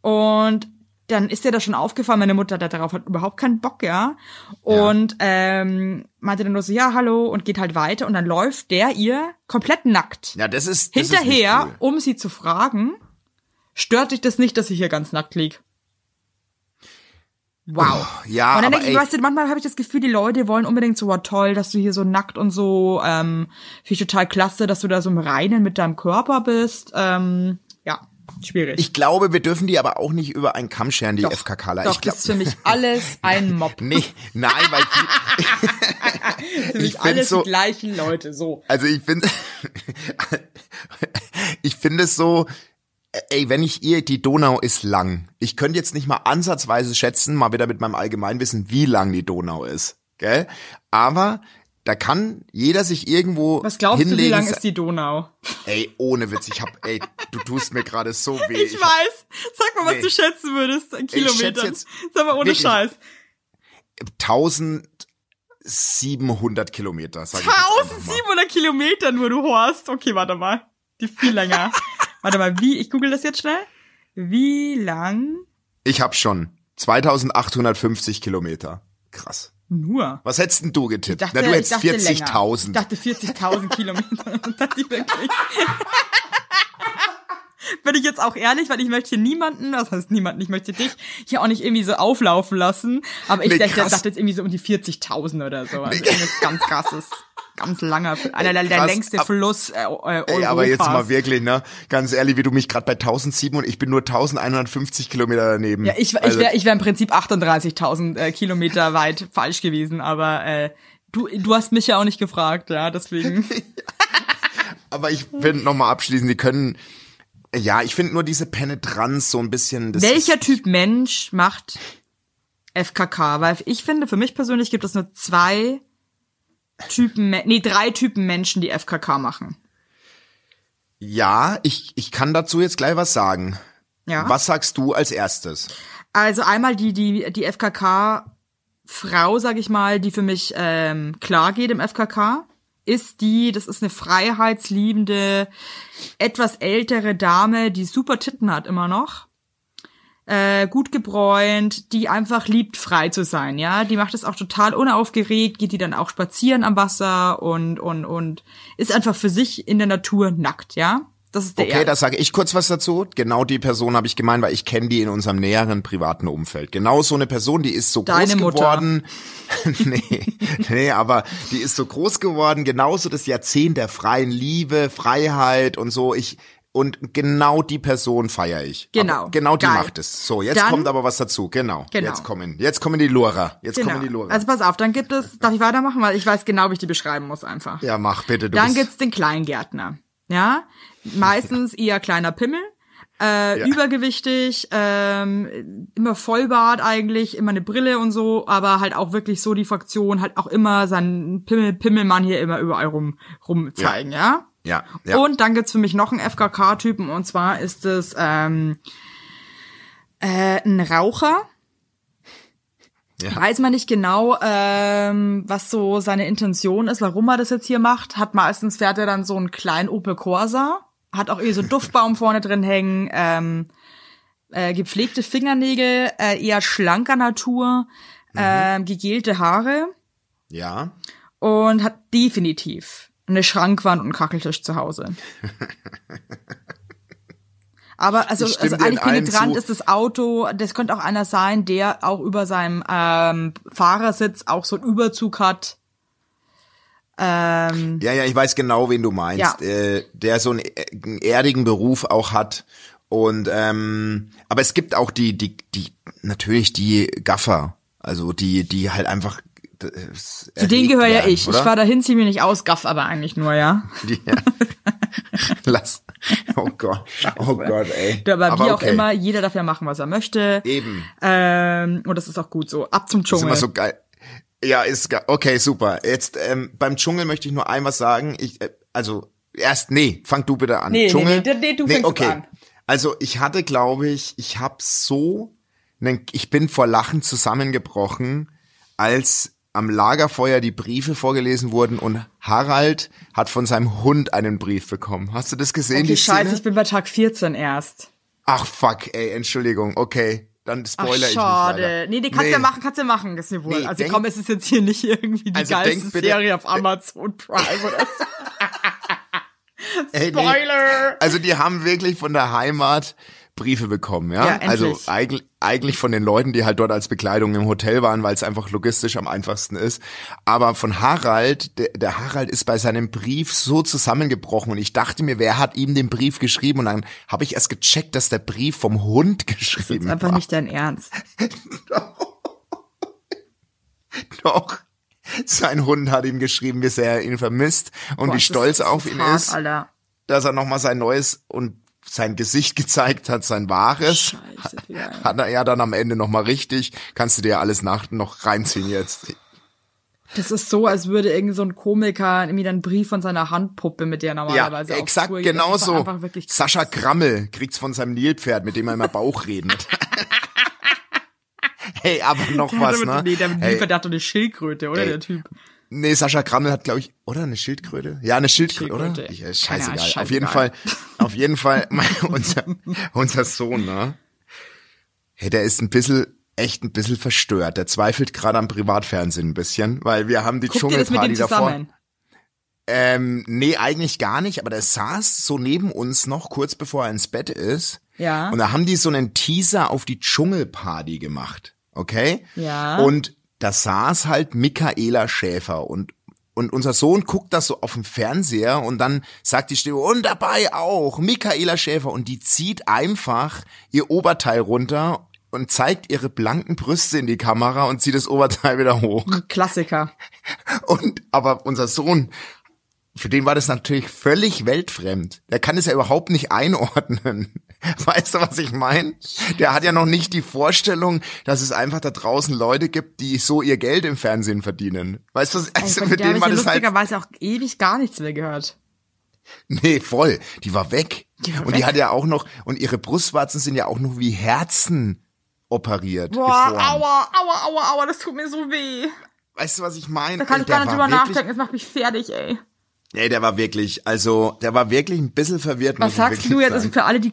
C: Und dann ist dir das schon aufgefallen, meine Mutter hat darauf hat überhaupt keinen Bock, ja. Und ähm, meinte dann nur so, ja, hallo, und geht halt weiter. Und dann läuft der ihr komplett nackt
B: Ja, das ist das
C: hinterher,
B: Ist cool.
C: um sie zu fragen, stört dich das nicht, dass ich hier ganz nackt lieg? Wow.
B: ja,
C: und dann denke ich, weißt du, manchmal habe ich das Gefühl, die Leute wollen unbedingt so, wow, toll, dass du hier so nackt und so, ähm, finde ich total klasse, dass du da so im Reinen mit deinem Körper bist. Ähm, ja, schwierig.
B: Ich glaube, wir dürfen die aber auch nicht über einen Kamm scheren, die FKKler.
C: Doch,
B: ich glaub,
C: das ist für mich alles *laughs* ein Mob.
B: Nee, nein, weil *laughs*
C: für
B: ich
C: mich
B: find
C: alles
B: so-
C: die gleichen Leute, so.
B: Also ich finde, *laughs* ich finde es so, ey, wenn ich ihr, die Donau ist lang. Ich könnte jetzt nicht mal ansatzweise schätzen, mal wieder mit meinem Allgemeinwissen, wie lang die Donau ist, gell? Aber da kann jeder sich irgendwo
C: Was glaubst du,
B: hinlegen.
C: wie lang ist die Donau?
B: Ey, ohne Witz, ich hab, ey, du tust mir gerade so *laughs* weh.
C: Ich,
B: hab
C: weiß. Sag mal, was
B: Nee.
C: du schätzen würdest in
B: Ich
C: Kilometern.
B: jetzt
C: Sag mal, ohne
B: wirklich
C: Scheiß.
B: 1700 Kilometer, sag ich jetzt einfach mal.
C: 1700 Kilometer nur, du Horst. Okay, warte mal. Die viel länger. *laughs* warte mal, wie, ich google das jetzt schnell. Wie lang
B: Ich hab schon 2850 Kilometer. Krass.
C: nur?
B: Was hättest denn du getippt?
C: Ich dachte,
B: Na, du hättest
C: dachte länger. Ich
B: 40.000.
C: dachte 40.000 Kilometer. *laughs* Und dachte ich wirklich. *laughs* Bin ich jetzt auch ehrlich, weil ich möchte hier niemanden, was heißt niemanden, ich möchte dich hier auch nicht irgendwie so auflaufen lassen. Aber ich
B: Nee,
C: dachte, dachte jetzt irgendwie so um die 40.000 oder so. Also irgendwas ganz krasses. Ganz langer, einer der, der längste
B: ab-
C: Fluss äh, äh,
B: Ey, aber jetzt
C: Europas.
B: mal wirklich, ne? Ganz ehrlich, wie du mich gerade bei 1007 und ich bin nur 1150 Kilometer daneben.
C: Ja, ich, ich
B: Also,
C: wäre ich wär im Prinzip 38.000 äh, Kilometer weit *laughs* falsch gewesen, aber äh, du, du hast mich ja auch nicht gefragt, ja, deswegen. *laughs*
B: Aber ich finde nochmal abschließend, die können, ja, ich finde nur diese Penetranz so ein bisschen. Das
C: Welcher Typ Mensch macht FKK? Weil ich finde, für mich persönlich gibt es nur zwei Typen, nee, drei Typen Menschen, die FKK machen.
B: Ja, ich, ich kann dazu jetzt gleich was sagen.
C: Ja.
B: Was sagst du als erstes?
C: Also einmal die, die, die FKK-Frau, sag ich mal, die für mich ähm, klar geht im FKK, ist die, das ist eine freiheitsliebende, etwas ältere Dame, die super Titten hat immer noch. Äh, gut gebräunt, die einfach liebt, frei zu sein, ja. Die macht es auch total unaufgeregt, geht die dann auch spazieren am Wasser und, und, und ist einfach für sich in der Natur nackt, ja. Das ist der
B: Okay, da sage ich kurz was dazu. Genau die Person habe ich gemeint, weil ich kenne die in unserem näheren privaten Umfeld. Genau so eine Person, die ist so
C: Deine
B: groß
C: Mutter.
B: geworden. *laughs* nee, nee, aber die ist so groß geworden, genauso das Jahrzehnt der freien Liebe, Freiheit und so. Ich und genau die Person feiere ich.
C: Genau.
B: Aber genau die
C: Geil.
B: macht es. So, jetzt
C: Dann-
B: kommt aber was dazu. Genau.
C: Genau.
B: Jetzt kommen, jetzt kommen die Lura. Jetzt
C: Genau.
B: kommen die Lura.
C: Also pass auf, dann gibt es, darf ich weitermachen, weil ich weiß genau, wie ich die beschreiben muss einfach.
B: ja, mach bitte. Du
C: dann gibt's den Kleingärtner. Ja, meistens eher kleiner Pimmel, äh,
B: Ja.
C: übergewichtig, ähm, immer Vollbart eigentlich, immer eine Brille und so, aber halt auch wirklich so die Fraktion, halt auch immer seinen Pimmel, Pimmelmann hier immer überall rum, rum zeigen, ja.
B: ja, ja.
C: Und dann gibt's für mich noch einen FKK-Typen und zwar ist es ähm, äh, ein Raucher.
B: Ja.
C: Weiß man nicht genau, ähm, was so seine Intention ist, warum er das jetzt hier macht. Hat meistens fährt er dann so einen kleinen Opel Corsa, hat auch eh so einen *laughs* Duftbaum vorne drin hängen, ähm, äh, gepflegte Fingernägel, äh, eher schlanker Natur, ähm, gegelte Haare
B: ja.
C: und hat definitiv eine Schrankwand und einen Kacheltisch zu Hause. Aber also, also eigentlich penetrant ist das Auto, das könnte auch einer sein, der auch über seinem ähm, Fahrersitz auch so einen Überzug hat. Ähm,
B: Ja, ja, ich weiß genau, wen du meinst.
C: Ja.
B: Äh, der so einen, äh, einen erdigen Beruf auch hat. Und ähm, aber es gibt auch die, die, die, natürlich die Gaffer, also die, die halt einfach.
C: Zu denen gehöre ja ich. Ich fahre dahin, mir nicht aus, gaff aber eigentlich nur, ja. *laughs*
B: Ja. *laughs* Lass. Oh Gott. Oh Gott, ey.
C: Aber, wie auch
B: okay.
C: immer, jeder darf ja machen, was er möchte.
B: Eben.
C: Ähm, und das ist auch gut so. Ab zum
B: Das ist
C: Dschungel.
B: immer so geil. Ja, ist geil. Okay, super. Jetzt ähm, beim Dschungel möchte ich nur ein was sagen. Ich, äh, also erst, nee, fang du bitte an.
C: Nee, nee,
B: Dschungel.
C: nee, nee, du fängst
B: okay.
C: an.
B: Also ich hatte, glaube ich, ich habe so, ich bin vor Lachen zusammengebrochen, als am Lagerfeuer die Briefe vorgelesen wurden und Harald hat von seinem Hund einen Brief bekommen. Hast du das gesehen?
C: Okay,
B: die
C: scheiße,
B: Szene?
C: ich bin bei Tag 14 erst.
B: Ach fuck, ey, Entschuldigung, okay. Dann
C: Ach,
B: spoiler ich nicht
C: schade. Nee, die kannst du ja machen, kannst du ja machen, ist mir wohl.
B: Nee,
C: also
B: denk-
C: komm, es ist jetzt hier nicht irgendwie die
B: Also
C: geilste
B: bitte-
C: Serie auf Amazon Prime oder so. *laughs*
B: Ey, nee.
C: Spoiler!
B: Also die haben wirklich von der Heimat Briefe bekommen, ja?
C: Ja,
B: also eigentlich, eigentlich von den Leuten, die halt dort als Bekleidung im Hotel waren, weil es einfach logistisch am einfachsten ist. Aber von Harald, der, der Harald ist bei seinem Brief so zusammengebrochen und ich dachte mir, wer hat ihm den Brief geschrieben? Und dann habe ich erst gecheckt, dass der Brief vom Hund geschrieben
C: Ist einfach
B: war.
C: nicht dein Ernst. *laughs*
B: Doch. Sein Hund hat ihm geschrieben, wie sehr er ihn vermisst und
C: Boah,
B: wie
C: das
B: stolz
C: das
B: auf ihn
C: hart,
B: ist,
C: Alter.
B: dass er nochmal sein neues und sein Gesicht *laughs* gezeigt hat, sein wahres.
C: Scheiße, geil. *laughs*
B: Hat er ja dann am Ende nochmal richtig. Kannst du dir alles nach noch reinziehen jetzt.
C: Das ist so, als würde irgend so ein Komiker irgendwie dann einen Brief von seiner Handpuppe, mit der er
B: Ja,
C: normalerweise auf
B: exakt
C: wirklich krass.
B: Sascha Krammel kriegt's von seinem Nilpferd, mit dem er immer Bauch redet. *laughs* hey, aber noch
C: Der
B: was,
C: hatte
B: ne?
C: Nee, der,
B: hey,
C: der hat doch eine Schildkröte, oder
B: Ey.
C: der Typ?
B: Nee, Sascha Krammel hat, glaube ich, oder eine Schildkröte? Ja, eine Schildkröte,
C: Schildkröte.
B: oder? Ich, äh,
C: Keine
B: scheißegal.
C: Ahnung,
B: Auf jeden Fall,
C: scheißegal.
B: auf jeden Fall, *laughs* mein, unser, unser Sohn, ne? Hey, der ist ein bisschen, echt ein bisschen verstört. Der zweifelt gerade am Privatfernsehen ein bisschen, weil wir haben die
C: Guckt
B: Dschungelparty davor. Ähm, nee, eigentlich gar nicht, aber der saß so neben uns noch, kurz bevor er ins Bett ist.
C: Ja.
B: Und da haben die so einen Teaser auf die Dschungelparty gemacht. Okay?
C: Ja.
B: Und da saß halt Michaela Schäfer und und unser Sohn guckt das so auf dem Fernseher und dann sagt die Stimme, und dabei auch Michaela Schäfer und die zieht einfach ihr Oberteil runter und zeigt ihre blanken Brüste in die Kamera und zieht das Oberteil wieder hoch.
C: Klassiker.
B: Und aber unser Sohn, für den war das natürlich völlig weltfremd. Der kann es ja überhaupt nicht einordnen. *laughs* Weißt du, was ich meine? Der hat ja noch nicht die Vorstellung, dass es einfach da draußen Leute gibt, die so ihr Geld im Fernsehen verdienen. Weißt du, was- also
C: Von
B: für
C: der habe
B: den
C: ich
B: war
C: ja
B: das halt
C: lustigerweise auch ewig gar nichts mehr gehört.
B: Nee, voll. Die war weg.
C: Die war
B: und
C: weg.
B: die hat ja auch noch, und ihre Brustwarzen sind ja auch noch wie Herzen operiert.
C: Boah,
B: geformt.
C: aua, aua, aua, aua, das tut mir so weh.
B: Weißt du, was ich meine?
C: Da kann
B: Ey,
C: ich gar nicht drüber nachdenken, es macht mich fertig, ey.
B: Ey, der war wirklich, also, der war wirklich ein bisschen verwirrt.
C: Was sagst du jetzt, also für alle, die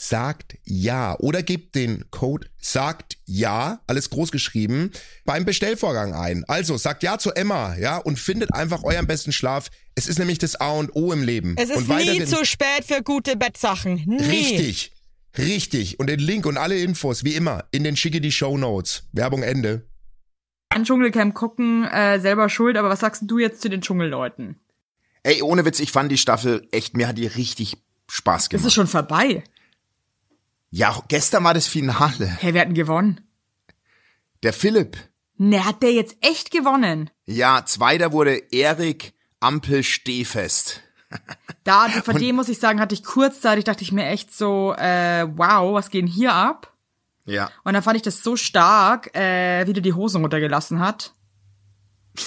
E: sagt ja oder gebt den Code sagt ja, alles groß geschrieben, beim Bestellvorgang ein. Also sagt ja zu Emma, ja, und findet einfach euren besten Schlaf. Es ist nämlich das A und O im Leben.
D: Es ist
E: und
D: nie zu spät für gute Bettsachen. Nie.
E: Richtig. Richtig. Und den Link und alle Infos, wie immer, in den schicke die Show Notes. Werbung Ende.
C: an Dschungelcamp gucken, äh, selber schuld, aber was sagst du jetzt zu den Dschungelleuten?
B: Ey, ohne Witz, ich fand die Staffel echt, mir hat die richtig Spaß
C: Das
B: gemacht.
C: ist schon vorbei.
B: Ja, gestern war das Finale.
C: Hey, wir hatten gewonnen.
B: Der Philipp.
C: Ne, hat der jetzt echt gewonnen?
B: Ja, zweiter wurde Erik Ampel Stehfest. *laughs*
C: Da, von dem muss ich sagen, hatte ich kurzzeitig, dachte ich mir echt so, äh, wow, was geht denn hier ab?
B: Ja.
C: Und dann fand ich das so stark, äh, wie der die Hosen runtergelassen hat.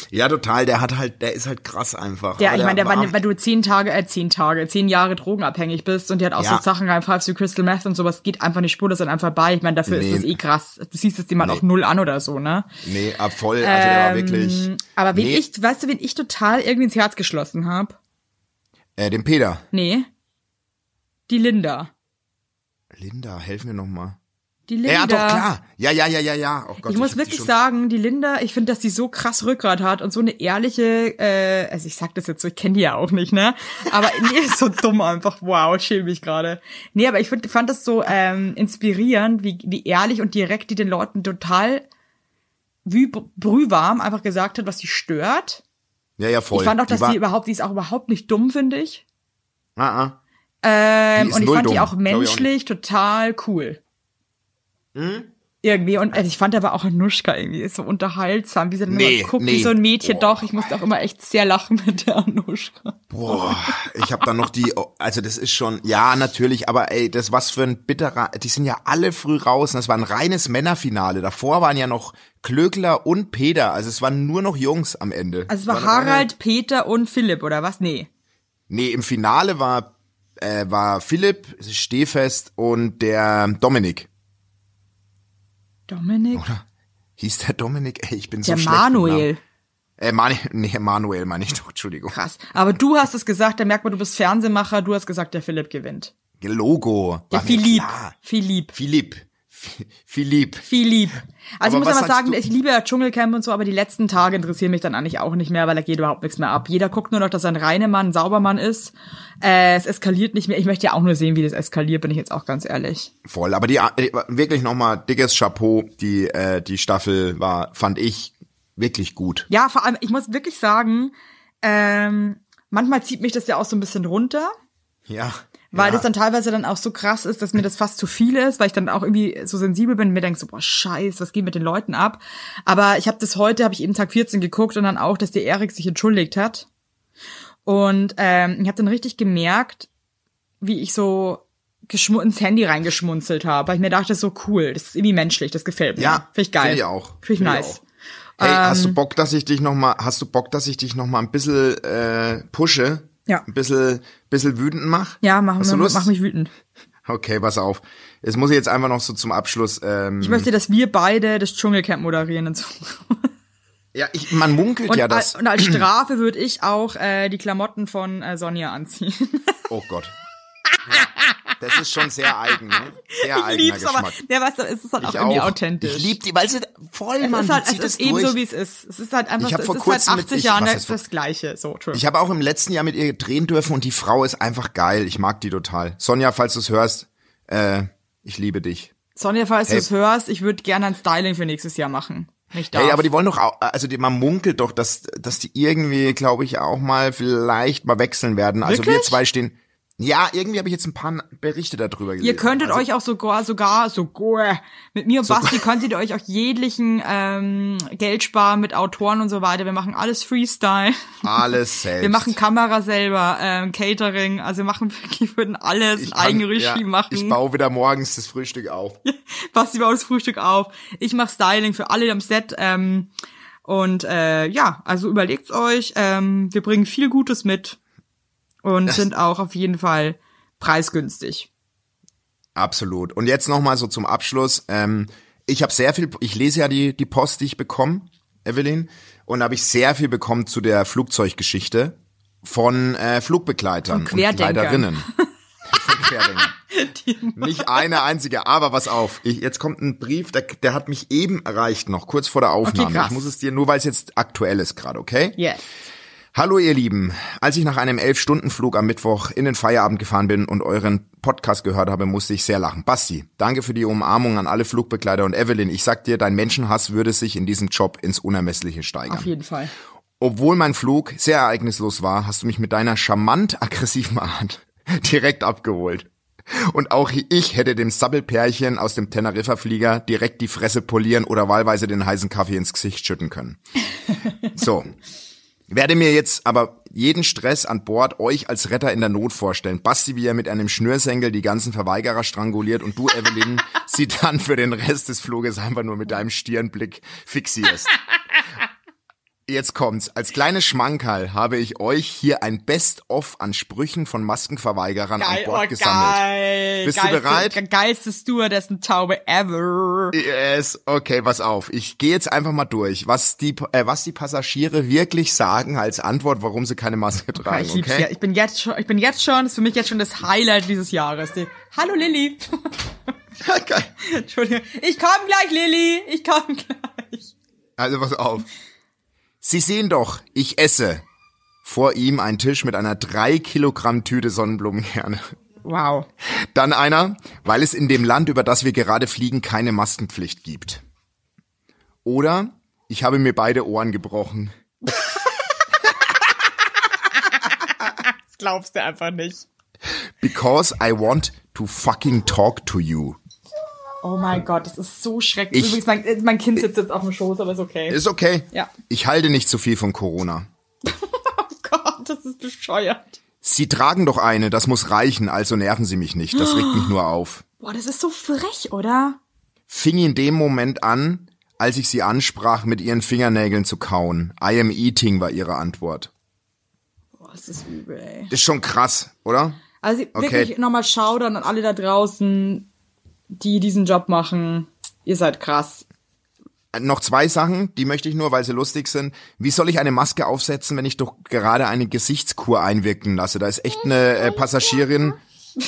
B: Ja, total. Der hat halt, der ist halt krass einfach. Aber
C: ich meine, der war, wenn du zehn Tage, äh, zehn Tage, zehn Jahre drogenabhängig bist und der hat auch
B: Ja.
C: so Sachen rein, Five to Crystal Meth und sowas, geht einfach nicht spurlos dann einfach bei. Ich meine, dafür
B: Nee.
C: ist das eh krass. Du siehst es jemand
B: Nee.
C: auch null an oder so, ne?
B: Nee, ab voll. Also der war wirklich.
C: Ähm, aber wen
B: nee,
C: ich, weißt du, wen ich total irgendwie ins Herz geschlossen habe?
B: Äh, den Peter.
C: Nee. Die Linda.
B: Linda, helf mir noch mal.
C: Die Linda.
B: Ja, doch, klar. Ja, ja, ja, ja, ja. Oh Gott,
C: ich muss
B: die
C: wirklich sagen, die Linda, ich finde, dass die so krass Rückgrat hat und so eine ehrliche, äh, also ich sag das jetzt so, ich kenne die ja auch nicht, ne? Aber *laughs* nee, ist so dumm einfach. Wow, schäme mich gerade. Nee, aber ich find, fand das so ähm, inspirierend, wie, wie ehrlich und direkt die den Leuten total wie br- brühwarm einfach gesagt hat, was sie stört.
B: Ja, ja, voll.
C: Ich fand auch,
B: Die
C: dass die überhaupt, die ist auch überhaupt nicht dumm, finde ich.
B: Ah, ah.
C: Ähm,
B: Die
C: und ich fand die
B: dumm.
C: auch
B: ich auch
C: menschlich total cool.
B: Hm?
C: Irgendwie. Und also ich fand aber auch Anushka irgendwie so unterhaltsam, wie sie dann
B: Nee,
C: immer guckt,
B: nee.
C: wie so ein Mädchen.
B: Boah.
C: Doch, ich musste auch immer echt sehr lachen mit der Anushka.
B: Boah, ich habe dann noch die, also das ist schon, ja, natürlich, aber ey, das was für ein bitterer, die sind ja alle früh raus und das war ein reines Männerfinale. Davor waren ja noch Klöckler und Peter, also es waren nur noch Jungs am Ende.
C: Also es war
B: reine-
C: Harald, Peter und Philipp, oder was? Nee.
B: Nee, im Finale war, äh, war Philipp, Stehfest und der Dominik.
C: Dominik?
B: Oder? Hieß der Dominik? Ey, ich bin so
C: der
B: schlecht mit
C: Manuel.
B: Äh, Mani nee, Manuel meine ich doch, Entschuldigung.
C: Krass. Aber du hast es gesagt, da merkt man, du bist Fernsehmacher, du hast gesagt, der Philipp gewinnt.
B: Logo.
C: Der Philipp. Philipp.
B: Philipp. Philipp.
C: Philipp. Also
B: Aber
C: ich muss aber sagen,
B: du?
C: ich liebe ja Dschungelcamp und so, aber die letzten Tage interessieren mich dann eigentlich auch nicht mehr, weil da geht überhaupt nichts mehr ab. Jeder guckt nur noch, dass er ein Reinemann, ein Saubermann ist. Äh, es eskaliert nicht mehr. Ich möchte ja auch nur sehen, wie das eskaliert, bin ich jetzt auch ganz ehrlich.
B: Voll, aber die äh, wirklich nochmal dickes Chapeau, die äh, die Staffel war, fand ich wirklich gut.
C: Ja, vor allem, ich muss wirklich sagen, ähm, manchmal zieht mich das ja auch so ein bisschen runter.
B: Ja.
C: Weil
B: ja.
C: das dann teilweise dann auch so krass ist, dass mir das fast zu viel ist, weil ich dann auch irgendwie so sensibel bin und mir denke so, boah, scheiß, was geht mit den Leuten ab? Aber ich habe das heute, habe ich eben Tag 14 geguckt und dann auch, dass der Erik sich entschuldigt hat. Und ähm, ich habe dann richtig gemerkt, wie ich so ins Handy reingeschmunzelt habe, weil ich mir dachte, so cool, das ist irgendwie menschlich, das gefällt mir.
B: Ja,
C: finde ich geil.
B: Finde ich auch.
C: Finde ich
B: Finde
C: nice.
B: auch. Hey, hast
C: Ähm,
B: du Bock, dass ich dich noch mal, hast du Bock, dass ich dich noch mal ein bisschen äh, pushe?
C: Ja.
B: Ein bisschen, bisschen wütend mach?
C: Ja, mach,
B: Hast
C: mach, mich wütend.
B: Okay, pass auf. Jetzt muss ich jetzt einfach noch so zum Abschluss. Ähm,
C: Ich möchte, dass wir beide das Dschungelcamp moderieren und so.
B: ja, ich, man munkelt
C: Und,
B: ja, dass.
C: al- und als Strafe würde ich auch äh, die Klamotten von äh, Sonja anziehen.
B: Oh Gott. Ja, das ist schon sehr eigen, ne? Sehr
C: ich
B: eigener
C: lieb's, aber
B: Geschmack.
C: der weißt du, es ist halt auch
B: ich
C: irgendwie
B: auch.
C: authentisch.
B: Ich lieb die, weil sie voll,
C: es
B: Mann,
C: ist halt, es
B: es
C: ist eben
B: durch.
C: so, wie es ist. Es ist halt einfach,
B: Ich hab
C: es
B: vor
C: ist
B: kurzem
C: seit
B: mit-
C: 80
B: ich-
C: Jahren das, Gleiche. So, Entschuldigung.
B: Ich habe auch im letzten Jahr mit ihr drehen dürfen und die Frau ist einfach geil. Ich mag die total. Sonja, falls du es hörst, äh, ich liebe dich.
C: Sonja, falls
B: Hey.
C: du es hörst, ich würde gerne ein Styling für nächstes Jahr machen. Ich darf.
B: Hey, aber die wollen doch auch, also die, man munkelt doch, dass, dass die irgendwie, glaube ich, auch mal vielleicht mal wechseln werden. Also wir zwei stehen. Ja, irgendwie habe ich jetzt ein paar Berichte darüber gelesen.
C: Ihr könntet
B: also,
C: euch auch sogar, sogar, sogar, mit mir und Basti könntet ihr euch auch jeglichen ähm, Geld sparen mit Autoren und so weiter. Wir machen alles Freestyle.
B: alles selbst. *laughs*
C: Wir machen Kamera selber, ähm, Catering, also wir machen wirklich, würden alles
B: Ich kann-
C: Eigenregie
B: ja,
C: machen.
B: Ich baue wieder morgens das Frühstück auf. *laughs*
C: Basti baut das Frühstück auf. Ich mache Styling für alle am Set. Ähm, und äh, ja, also überlegt's euch. Ähm, wir bringen viel Gutes mit und sind auch auf jeden Fall preisgünstig.
B: Absolut. Und jetzt noch mal so zum Abschluss. Ähm, ich habe sehr viel, ich lese ja die, die Post, die ich bekomme, Evelyn, und da habe ich sehr viel bekommen zu der Flugzeuggeschichte von äh, Flugbegleitern und. Begleiterinnen. *laughs* Nicht eine einzige, aber pass auf. Ich, jetzt kommt ein Brief, der, der hat mich eben erreicht, noch kurz vor der Aufnahme.
C: krass.
B: ich muss es dir, nur weil es jetzt aktuell ist gerade, okay?
C: Yes.
B: Hallo ihr Lieben, als ich nach einem Elf-Stunden-Flug am Mittwoch in den Feierabend gefahren bin und euren Podcast gehört habe, musste ich sehr lachen. Basti, danke für die Umarmung an alle Flugbegleiter und Evelyn, ich sag dir, dein Menschenhass würde sich in diesem Job ins Unermessliche steigern.
C: Auf jeden Fall.
B: Obwohl mein Flug sehr ereignislos war, hast du mich mit deiner charmant aggressiven Art *laughs* direkt abgeholt. Und auch ich hätte dem Sabbelpärchen aus dem Teneriffa-Flieger direkt die Fresse polieren oder wahlweise den heißen Kaffee ins Gesicht schütten können. So. Werde mir jetzt aber jeden Stress an Bord euch als Retter in der Not vorstellen. Basti, wie er mit einem Schnürsenkel die ganzen Verweigerer stranguliert und du, Evelyn, *laughs* sie dann für den Rest des Fluges einfach nur mit deinem Stirnblick fixierst. Jetzt kommt's. Als kleines Schmankerl habe ich euch hier ein Best-of an Sprüchen von Maskenverweigerern an Bord gesammelt.
C: oh, geil.
B: Bist du
C: Geilste-
B: bereit?
C: Geilste Stewardessen-Taube ever.
B: Yes, okay, pass auf. Ich gehe jetzt einfach mal durch, was die, äh, was die Passagiere wirklich sagen als Antwort, warum sie keine Maske
C: Ja,
B: tragen.
C: ich
B: okay?
C: ja. Ich bin jetzt schon, ich bin jetzt schon, das ist für mich jetzt schon das Highlight dieses Jahres. Die, Hallo Lilly.
B: Geil. *laughs*
C: Entschuldigung. Ich komm gleich, Lilly. Ich komm gleich.
B: Also pass auf. Sie sehen doch, ich esse. Vor ihm ein Tisch mit einer drei Kilogramm Tüte Sonnenblumenkerne.
C: Wow.
B: Dann einer, weil es in dem Land, über das wir gerade fliegen, keine Maskenpflicht gibt. Oder ich habe mir beide Ohren gebrochen.
C: Das glaubst du einfach nicht.
B: Because I want to fucking talk to you.
C: Oh mein Gott, das ist so schrecklich.
B: Ich-
C: Übrigens, mein, mein Kind sitzt jetzt auf dem Schoß, aber ist okay.
B: Ist okay.
C: Ja.
B: Ich halte nicht zu viel von Corona. *laughs*
C: Oh Gott, das ist bescheuert.
B: Sie tragen doch eine, das muss reichen, also nerven Sie mich nicht. Das regt mich nur auf.
C: Boah, das ist so frech, oder?
B: Fing in dem Moment an, als ich sie ansprach, mit ihren Fingernägeln zu kauen. I am eating war ihre Antwort.
C: Boah, das ist übel, ey.
B: Ist schon krass, oder?
C: Also
B: Okay.
C: wirklich nochmal Schaudern an alle da draußen, die diesen Job machen. Ihr seid krass.
B: Noch zwei Sachen, die möchte ich nur, weil sie lustig sind. Wie soll ich eine Maske aufsetzen, wenn ich doch gerade eine Gesichtskur einwirken lasse? Da ist echt eine äh, Passagierin. *laughs*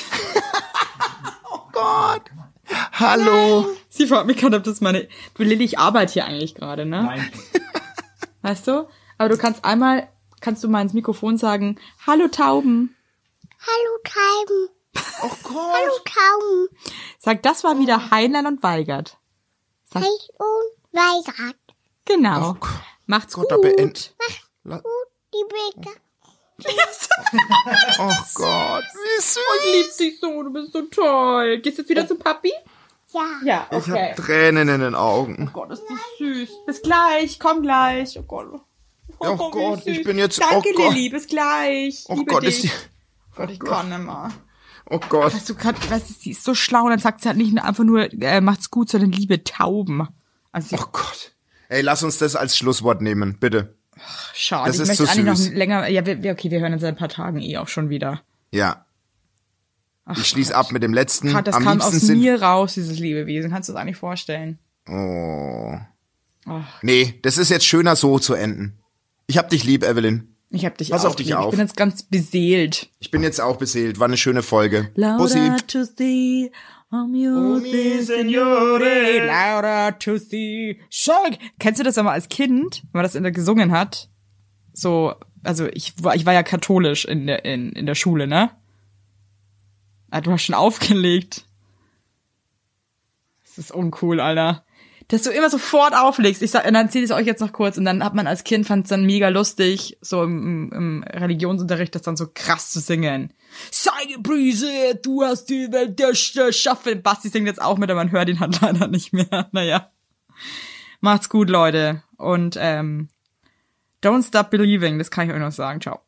B: oh Gott. Hallo.
C: Sie fragt mich gerade, ob das meine... Du, Lilly, ich arbeite hier eigentlich gerade, ne? Nein. *laughs* Weißt du? Aber du kannst einmal, kannst du mal ins Mikrofon sagen, Hallo Tauben.
F: Hallo Tauben.
B: Oh Gott.
F: Hallo Tauben.
C: Sag, das war wieder Heinlein und Weigert.
F: Hey und Weigert.
C: Genau.
B: Oh Gott.
C: Macht's
B: Gott,
C: gut.
B: beend.
F: Gut, die Blicke. *laughs*
B: Oh Gott. Wie süß.
C: Ich lieb dich so, du bist so toll. Gehst jetzt wieder zu Papi?
F: Ja.
C: Ja,
B: Ich
C: okay.
B: hab Tränen in den Augen.
C: Gott, ist das süß. Bis gleich, komm gleich. Oh Gott.
B: Oh
C: wie
B: Gott, ich
C: süß.
B: bin jetzt-
C: Danke,
B: oh Gott.
C: Lilly, bis gleich.
B: Oh
C: Liebe
B: Gott,
C: dich.
B: ist sie.
C: Gott, ich kann nimmer.
B: Oh Gott.
C: Weißt du, grad, weißt du, sie ist so schlau und dann sagt sie halt nicht einfach nur, äh, macht's gut, sondern liebe Tauben. Also,
B: Oh Gott. Ey, lass uns das als Schlusswort nehmen, bitte.
C: schade.
B: das
C: ich
B: ist
C: möchte eigentlich
B: süß.
C: noch länger, ja, wir, okay, wir hören uns in ein paar Tagen eh auch schon wieder.
B: Ja. ich schließe ab mit dem letzten.
C: Grad, das
B: Am
C: kam aus mir raus, dieses Lebewesen. Kannst du das eigentlich vorstellen?
B: Oh.
C: Ach.
B: Nee, das ist jetzt schöner so zu enden. Ich hab dich lieb, Evelyn.
C: Ich hab dich
B: Pass
C: auch
B: auf dich
C: lieb.
B: auf.
C: Ich bin jetzt ganz beseelt.
B: Ich bin jetzt auch beseelt. War eine schöne Folge.
C: Louder to see, oh music, signore, louder to see. Shake. Kennst du das immer als Kind, wenn man das in der gesungen hat? So, also ich war, ich war ja katholisch in der, in, in der Schule, ne? Ah, du hast schon aufgelegt. Das ist uncool, Alter. Dass du immer sofort auflegst. Ich sag, und dann erzähle ich es euch jetzt noch kurz. Und dann hat man als Kind fand es dann mega lustig, so im, im, Religionsunterricht, das dann so krass zu singen. Sei gepriesen, du hast die Welt erschaffen. Basti singt jetzt auch mit, aber man hört ihn halt *laughs* leider nicht mehr. Naja. Macht's gut, Leute. Und ähm, don't stop believing, das kann ich euch noch sagen. Ciao.